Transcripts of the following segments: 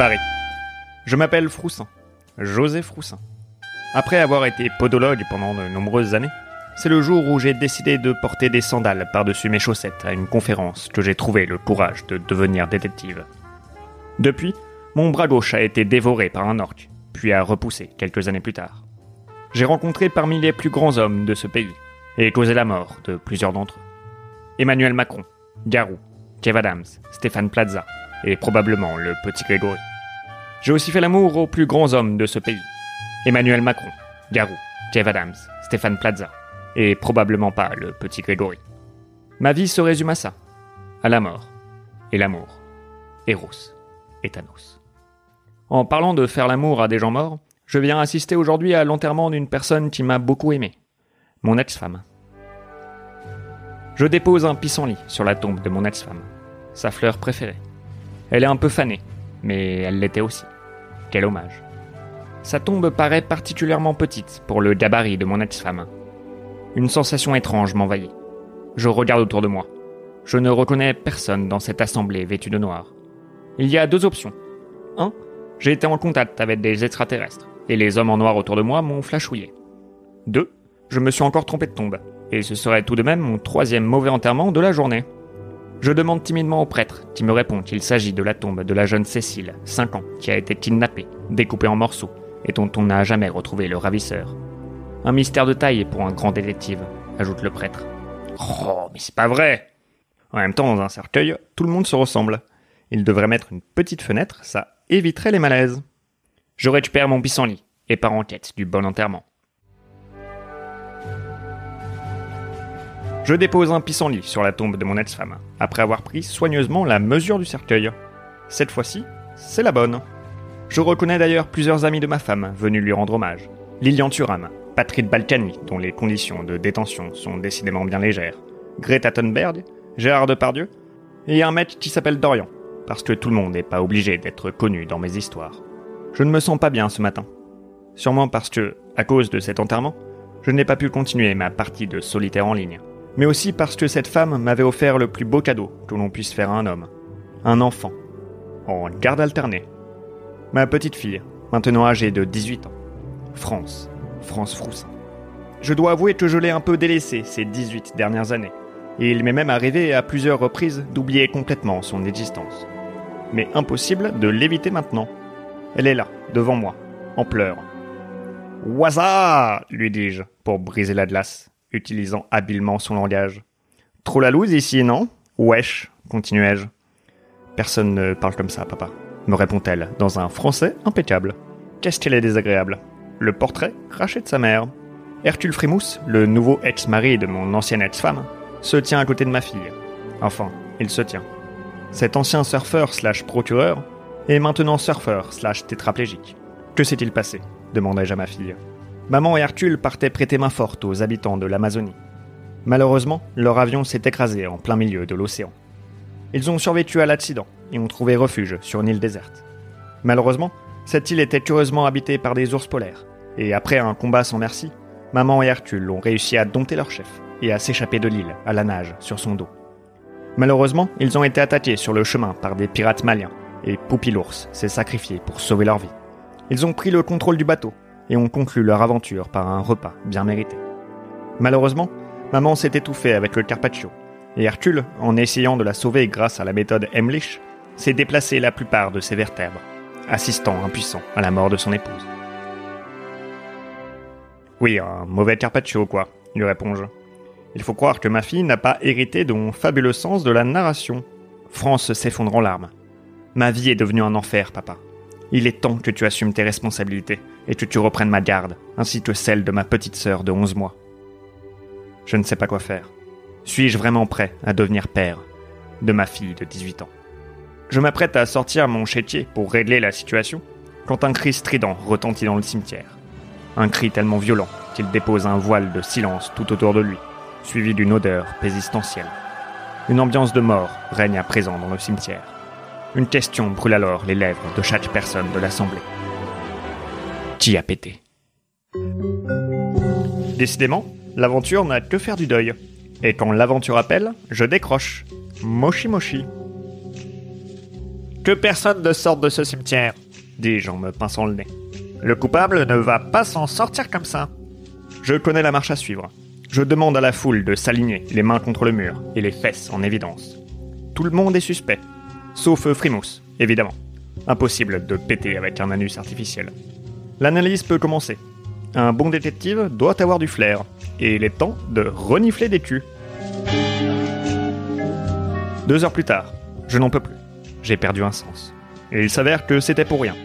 Paris. Je m'appelle Froussin, José Froussin. Après avoir été podologue pendant de nombreuses années, c'est le jour où j'ai décidé de porter des sandales par-dessus mes chaussettes à une conférence que j'ai trouvé le courage de devenir détective. Depuis, mon bras gauche a été dévoré par un orque, puis a repoussé quelques années plus tard. J'ai rencontré parmi les plus grands hommes de ce pays et causé la mort de plusieurs d'entre eux. Emmanuel Macron, Garou, Kev Adams, Stéphane Plaza et probablement le petit Grégory. J'ai aussi fait l'amour aux plus grands hommes de ce pays. Emmanuel Macron, Garou, Kev Adams, Stéphane Plaza et probablement pas le petit Grégory. Ma vie se résume à ça, à la mort et l'amour, Eros et Thanos. En parlant de faire l'amour à des gens morts, je viens assister aujourd'hui à l'enterrement d'une personne qui m'a beaucoup aimé, mon ex-femme. Je dépose un pissenlit sur la tombe de mon ex-femme, sa fleur préférée. Elle est un peu fanée, mais elle l'était aussi. Quel hommage. Sa tombe paraît particulièrement petite pour le gabarit de mon ex-femme. Une sensation étrange m'envahit. Je regarde autour de moi. Je ne reconnais personne dans cette assemblée vêtue de noir. Il y a deux options. 1. J'ai été en contact avec des extraterrestres, et les hommes en noir autour de moi m'ont flashouillé. 2. Je me suis encore trompé de tombe, et ce serait tout de même mon troisième mauvais enterrement de la journée. Je demande timidement au prêtre, qui me répond qu'il s'agit de la tombe de la jeune Cécile, 5 ans, qui a été kidnappée, découpée en morceaux, et dont on n'a jamais retrouvé le ravisseur. Un mystère de taille pour un grand détective, ajoute le prêtre. Oh, mais c'est pas vrai En même temps, dans un cercueil, tout le monde se ressemble. Il devrait mettre une petite fenêtre, ça éviterait les malaises. Je récupère mon pissenlit et pars en quête du bon enterrement. Je dépose un pissenlit sur la tombe de mon ex-femme, après avoir pris soigneusement la mesure du cercueil. Cette fois-ci, c'est la bonne. Je reconnais d'ailleurs plusieurs amis de ma femme venus lui rendre hommage. Lilian Thuram, Patrick Balkany, dont les conditions de détention sont décidément bien légères, Greta Thunberg, Gérard Depardieu, et un mec qui s'appelle Dorian, parce que tout le monde n'est pas obligé d'être connu dans mes histoires. Je ne me sens pas bien ce matin. Sûrement parce que, à cause de cet enterrement, je n'ai pas pu continuer ma partie de solitaire en ligne. Mais aussi parce que cette femme m'avait offert le plus beau cadeau que l'on puisse faire à un homme. Un enfant. En garde alternée. Ma petite fille, maintenant âgée de 18 ans. France. France Froussin. Je dois avouer que je l'ai un peu délaissée ces 18 dernières années, et il m'est même arrivé à plusieurs reprises d'oublier complètement son existence. Mais impossible de l'éviter maintenant. Elle est là, devant moi, en pleurs. Waza lui dis-je, pour briser la glace, utilisant habilement son langage. Trop la loose ici, non? Wesh, continuai-je. Personne ne parle comme ça, papa, me répond-elle, dans un français impeccable. Qu'est-ce qu'elle est désagréable? Le portrait craché de sa mère. Hercule Frémousse, le nouveau ex-mari de mon ancienne ex-femme, se tient à côté de ma fille. Enfin, il se tient. Cet ancien surfeur slash procureur est maintenant surfeur slash tétraplégique. Que s'est-il passé? demandai-je à ma fille. Maman et Hercule partaient prêter main forte aux habitants de l'Amazonie. Malheureusement, leur avion s'est écrasé en plein milieu de l'océan. Ils ont survécu à l'accident et ont trouvé refuge sur une île déserte. Malheureusement, cette île était curieusement habitée par des ours polaires, et après un combat sans merci, maman et Hercule ont réussi à dompter leur chef et à s'échapper de l'île à la nage sur son dos. Malheureusement, ils ont été attaqués sur le chemin par des pirates maliens, et Poupy l'ours s'est sacrifié pour sauver leur vie. Ils ont pris le contrôle du bateau et ont conclu leur aventure par un repas bien mérité. Malheureusement, maman s'est étouffée avec le carpaccio, et Hercule, en essayant de la sauver grâce à la méthode Emlich, s'est déplacé la plupart de ses vertèbres, assistant impuissant à la mort de son épouse. Oui, un mauvais carpaccio, quoi, lui réponds-je. Il faut croire que ma fille n'a pas hérité de mon fabuleux sens de la narration. France s'effondre en larmes. Ma vie est devenue un enfer, papa. Il est temps que tu assumes tes responsabilités et que tu reprennes ma garde, ainsi que celle de ma petite sœur de 11 mois. Je ne sais pas quoi faire. Suis-je vraiment prêt à devenir père de ma fille de 18 ans? Je m'apprête à sortir mon chétier pour régler la situation quand un cri strident retentit dans le cimetière. Un cri tellement violent qu'il dépose un voile de silence tout autour de lui, suivi d'une odeur pésistentielle. Une ambiance de mort règne à présent dans le cimetière. Une question brûle alors les lèvres de chaque personne de l'assemblée. Qui a pété Décidément, l'aventure n'a que faire du deuil. Et quand l'aventure appelle, je décroche. Moshi moshi. Que Que personne ne sorte de ce cimetière, dis-je en me pinçant le nez. Le coupable ne va pas s'en sortir comme ça. Je connais la marche à suivre. Je demande à la foule de s'aligner, les mains contre le mur et les fesses en évidence. Tout le monde est suspect, sauf Frimousse, évidemment. Impossible de péter avec un anus artificiel. L'analyse peut commencer. Un bon détective doit avoir du flair, et il est temps de renifler des culs. Deux heures plus tard, je n'en peux plus. J'ai perdu un sens. Et il s'avère que c'était pour rien.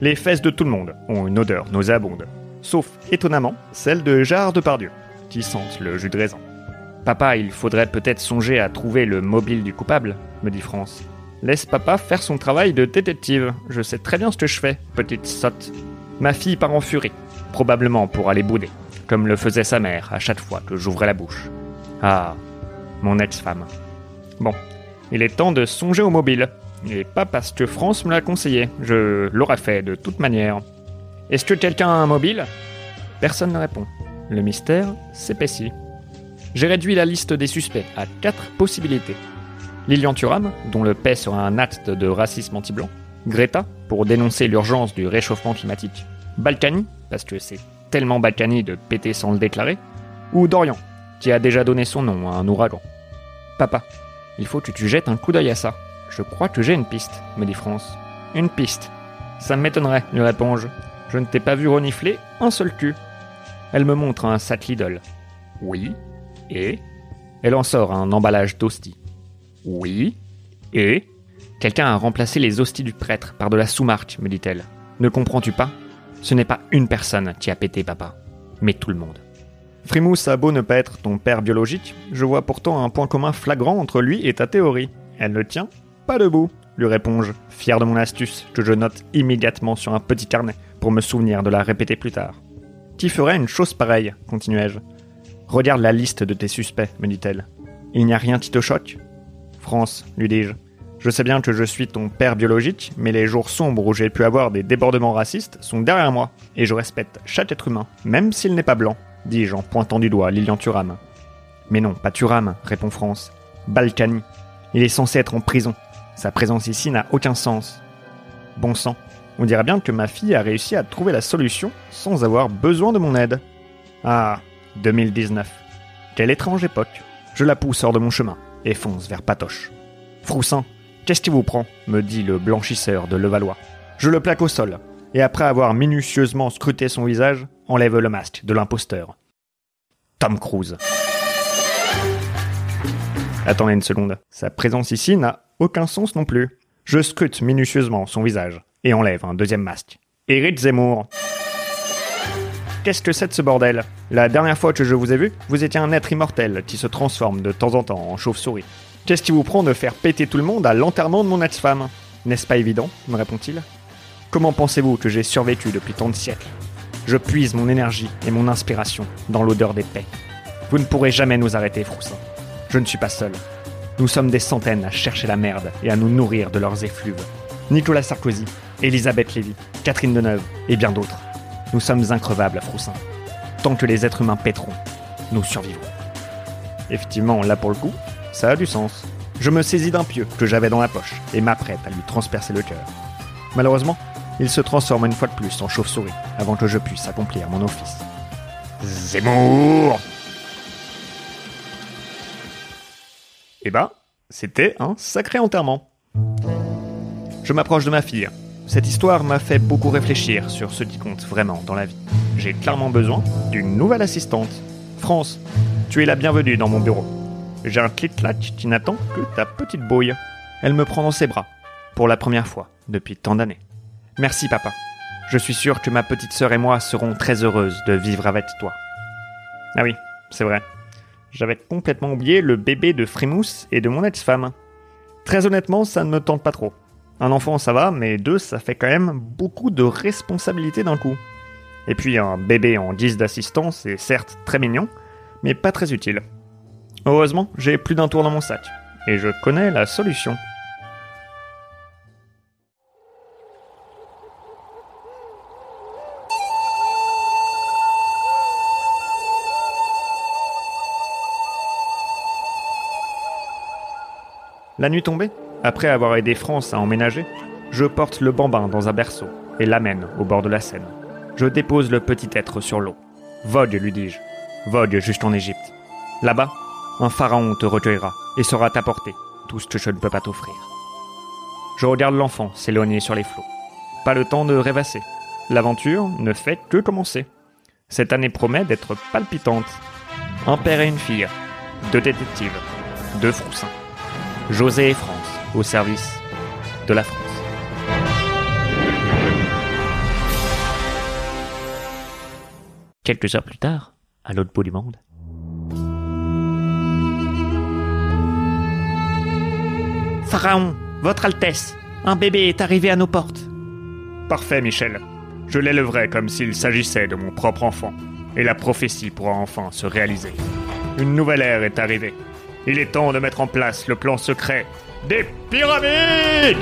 Les fesses de tout le monde ont une odeur nauséabonde, sauf étonnamment celle de Gérard Depardieu, qui sentent le jus de raisin. Papa, il faudrait peut-être songer à trouver le mobile du coupable, me dit France. Laisse papa faire son travail de détective. Je sais très bien ce que je fais, petite sotte. Ma fille part en furie, probablement pour aller bouder, comme le faisait sa mère à chaque fois que j'ouvrais la bouche. Ah, mon ex-femme. Bon, il est temps de songer au mobile. Et pas parce que France me l'a conseillé, je l'aurais fait de toute manière. Est-ce que quelqu'un a un mobile? Personne ne répond. Le mystère s'épaissit. J'ai réduit la liste des suspects à quatre possibilités. Lilian Thuram, dont le paix sera un acte de racisme anti-blanc. Greta, pour dénoncer l'urgence du réchauffement climatique. Balkany, parce que c'est tellement Balkany de péter sans le déclarer. Ou Dorian, qui a déjà donné son nom à un ouragan. Papa, il faut que tu jettes un coup d'œil à ça. Je crois que j'ai une piste, me dit France. Une piste Ça m'étonnerait, lui réponds-je. Je ne t'ai pas vu renifler un seul cul. Elle me montre un sac Lidl. Oui. Et Elle en sort un emballage d'hosties. Oui. Et Quelqu'un a remplacé les hosties du prêtre par de la sous-marque, me dit-elle. Ne comprends-tu pas? Ce n'est pas une personne qui a pété papa, mais tout le monde. Frimousse a beau ne pas être ton père biologique, je vois pourtant un point commun flagrant entre lui et ta théorie. Elle ne tient pas debout, lui réponds-je, fier de mon astuce, que je note immédiatement sur un petit carnet pour me souvenir de la répéter plus tard. Qui ferait une chose pareille continuai-je. Regarde la liste de tes suspects, me dit-elle. Il n'y a rien qui te choque? France, lui dis-je. Je sais bien que je suis ton père biologique, mais les jours sombres où j'ai pu avoir des débordements racistes sont derrière moi, et je respecte chaque être humain, même s'il n'est pas blanc, dis-je en pointant du doigt Lilian Thuram. Mais non, pas Thuram, répond France. Balkany. Il est censé être en prison. Sa présence ici n'a aucun sens. Bon sang, on dirait bien que ma fille a réussi à trouver la solution sans avoir besoin de mon aide. Ah, 2019. Quelle étrange époque. Je la pousse hors de mon chemin et fonce vers Patoche. Froussin, qu'est-ce qui vous prend me dit le blanchisseur de Levallois. Je le plaque au sol, et après avoir minutieusement scruté son visage, enlève le masque de l'imposteur. Tom Cruise. Attendez une seconde, sa présence ici n'a aucun sens non plus. Je scrute minutieusement son visage et enlève un deuxième masque. Eric Zemmour. Qu'est-ce que c'est de ce bordel? La dernière fois que je vous ai vu, vous étiez un être immortel qui se transforme de temps en temps en chauve-souris. Qu'est-ce qui vous prend de faire péter tout le monde à l'enterrement de mon ex-femme? N'est-ce pas évident? me répond-il. Comment pensez-vous que j'ai survécu depuis tant de siècles? Je puise mon énergie et mon inspiration dans l'odeur des paix. Vous ne pourrez jamais nous arrêter, Froussin. Je ne suis pas seul. Nous sommes des centaines à chercher la merde et à nous nourrir de leurs effluves. Nicolas Sarkozy, Elisabeth Lévy, Catherine Deneuve et bien d'autres. Nous sommes increvables, Froussin. Tant que les êtres humains péteront, nous survivrons. Effectivement, là pour le coup, ça a du sens. Je me saisis d'un pieu que j'avais dans la poche et m'apprête à lui transpercer le cœur. Malheureusement, il se transforme une fois de plus en chauve-souris avant que je puisse accomplir mon office. Zemmour Eh ben, c'était un sacré enterrement. Je m'approche de ma fille, cette histoire m'a fait beaucoup réfléchir sur ce qui compte vraiment dans la vie. J'ai clairement besoin d'une nouvelle assistante. France, tu es la bienvenue dans mon bureau. J'ai un clic-clac qui n'attend que ta petite bouille. Elle me prend dans ses bras, pour la première fois depuis tant d'années. Merci papa. Je suis sûr que ma petite sœur et moi serons très heureuses de vivre avec toi. Ah oui, c'est vrai. J'avais complètement oublié le bébé de Frimousse et de mon ex-femme. Très honnêtement, ça ne me tente pas trop. Un enfant, ça va, mais deux, ça fait quand même beaucoup de responsabilités d'un coup. Et puis un bébé en guise d'assistance est certes très mignon, mais pas très utile. Heureusement, j'ai plus d'un tour dans mon sac, et je connais la solution. La nuit tombée, Après avoir aidé France à emménager, je porte le bambin dans un berceau et l'amène au bord de la Seine. Je dépose le petit être sur l'eau. Vogue, lui dis-je. Vogue juste en Égypte. Là-bas, un pharaon te recueillera et saura t'apporter tout ce que je ne peux pas t'offrir. Je regarde l'enfant s'éloigner sur les flots. Pas le temps de rêvasser. L'aventure ne fait que commencer. Cette année promet d'être palpitante. Un père et une fille, deux détectives, deux froussins. José et France au service de la France. Quelques heures plus tard, à l'autre bout du monde. Pharaon, Votre Altesse, un bébé est arrivé à nos portes. Parfait, Michel. Je l'élèverai comme s'il s'agissait de mon propre enfant, et la prophétie pourra enfin se réaliser. Une nouvelle ère est arrivée. Il est temps de mettre en place le plan secret des pyramides